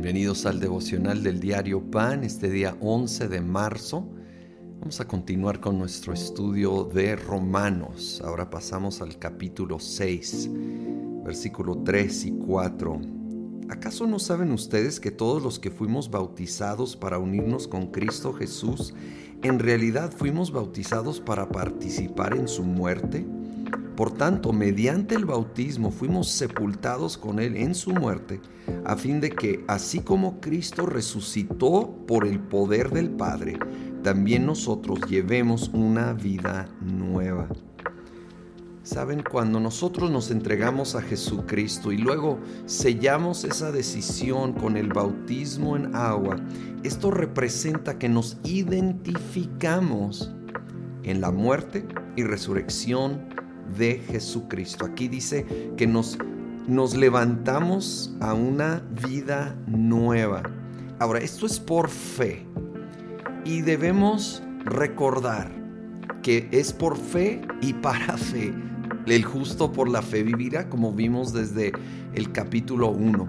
Bienvenidos al devocional del diario Pan, este día 11 de marzo. Vamos a continuar con nuestro estudio de Romanos. Ahora pasamos al capítulo 6, versículo 3 y 4. ¿Acaso no saben ustedes que todos los que fuimos bautizados para unirnos con Cristo Jesús, en realidad fuimos bautizados para participar en su muerte? Por tanto, mediante el bautismo fuimos sepultados con Él en su muerte, a fin de que, así como Cristo resucitó por el poder del Padre, también nosotros llevemos una vida nueva. Saben, cuando nosotros nos entregamos a Jesucristo y luego sellamos esa decisión con el bautismo en agua, esto representa que nos identificamos en la muerte y resurrección de Jesucristo. Aquí dice que nos, nos levantamos a una vida nueva. Ahora, esto es por fe y debemos recordar que es por fe y para fe. El justo por la fe vivirá, como vimos desde el capítulo 1.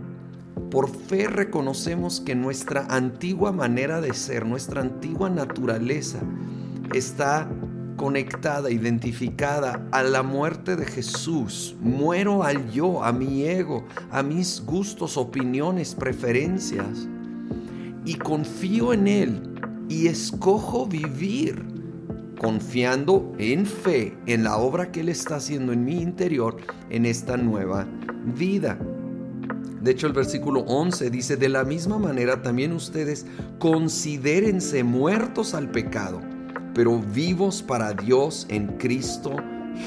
Por fe reconocemos que nuestra antigua manera de ser, nuestra antigua naturaleza, está conectada, identificada a la muerte de Jesús. Muero al yo, a mi ego, a mis gustos, opiniones, preferencias. Y confío en Él y escojo vivir confiando en fe en la obra que Él está haciendo en mi interior en esta nueva vida. De hecho, el versículo 11 dice, de la misma manera también ustedes considérense muertos al pecado pero vivos para Dios en Cristo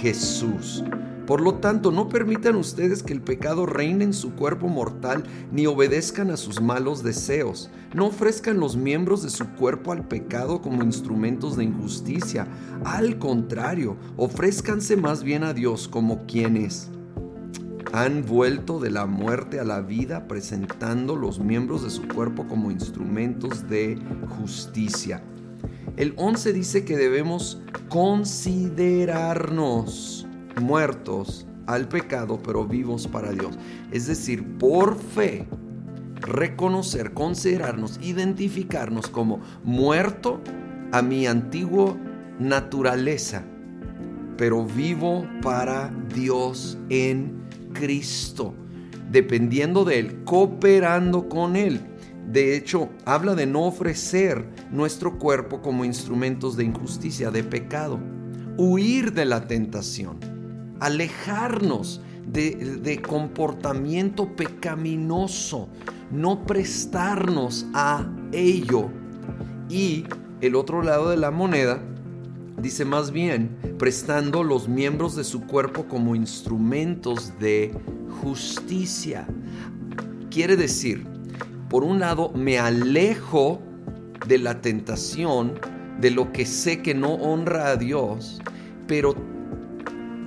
Jesús. Por lo tanto, no permitan ustedes que el pecado reine en su cuerpo mortal, ni obedezcan a sus malos deseos. No ofrezcan los miembros de su cuerpo al pecado como instrumentos de injusticia. Al contrario, ofrézcanse más bien a Dios como quienes han vuelto de la muerte a la vida, presentando los miembros de su cuerpo como instrumentos de justicia. El 11 dice que debemos considerarnos muertos al pecado, pero vivos para Dios. Es decir, por fe, reconocer, considerarnos, identificarnos como muerto a mi antigua naturaleza, pero vivo para Dios en Cristo, dependiendo de Él, cooperando con Él. De hecho, habla de no ofrecer nuestro cuerpo como instrumentos de injusticia, de pecado. Huir de la tentación. Alejarnos de, comportamiento pecaminoso. No prestarnos a ello. Y el otro lado de la moneda dice más bien, prestando los miembros de su cuerpo como instrumentos de justicia. Quiere decir, por un lado me alejo de la tentación, de lo que sé que no honra a Dios, pero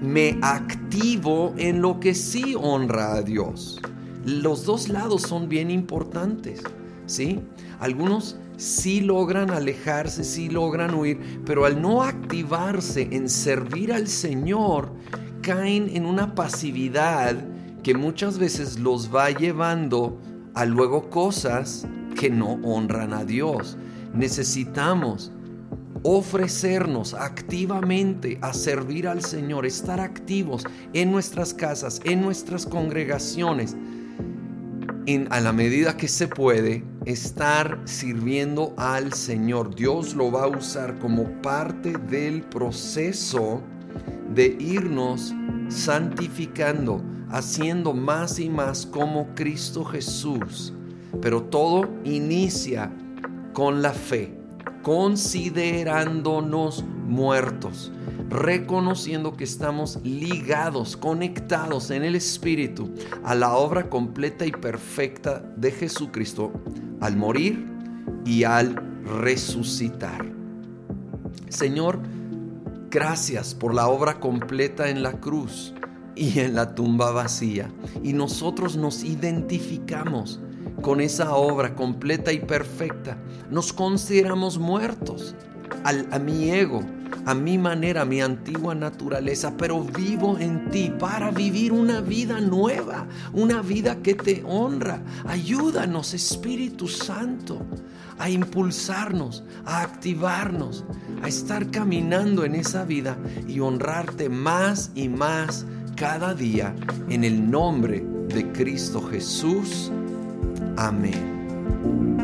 me activo en lo que sí honra a Dios. Los dos lados son bien importantes, ¿sí? Algunos sí logran alejarse, sí logran huir, pero al no activarse en servir al Señor, caen en una pasividad que muchas veces los va llevando a luego cosas que no honran a Dios. Necesitamos ofrecernos activamente a servir al Señor, estar activos en nuestras casas, en nuestras congregaciones, a la medida que se puede, estar sirviendo al Señor. Dios lo va a usar como parte del proceso de irnos santificando haciendo más y más como Cristo Jesús. Pero todo inicia con la fe, considerándonos muertos, reconociendo que estamos ligados, conectados en el Espíritu a la obra completa y perfecta de Jesucristo al morir y al resucitar. Señor, gracias por la obra completa en la cruz y en la tumba vacía. Y nosotros nos identificamos con esa obra completa y perfecta. Nos consideramos muertos al, a mi ego, a mi manera, a mi antigua naturaleza, pero vivo en ti para vivir una vida nueva, una vida que te honra. Ayúdanos, Espíritu Santo, a impulsarnos, a activarnos, a estar caminando en esa vida y honrarte más y más cada día en el nombre de Cristo Jesús. Amén.